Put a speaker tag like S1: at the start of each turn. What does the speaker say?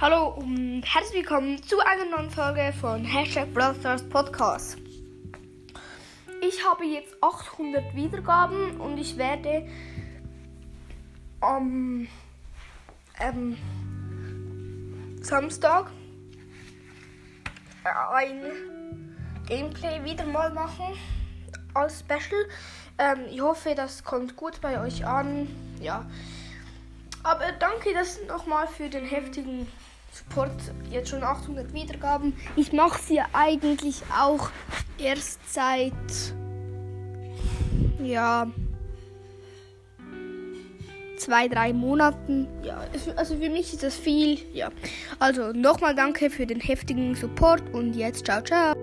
S1: Hallo und herzlich willkommen zu einer neuen Folge von Hashtag Brothers Podcast. Ich habe jetzt 800 Wiedergaben und ich werde am ähm, Samstag ein Gameplay wieder mal machen als Special. Ähm, ich hoffe, das kommt gut bei euch an. Ja. Aber danke das nochmal für den heftigen Support. Jetzt schon 800 Wiedergaben. Ich mache sie eigentlich auch erst seit ja zwei, drei Monaten. Ja, also für mich ist das viel. Ja. Also nochmal danke für den heftigen Support und jetzt ciao, ciao.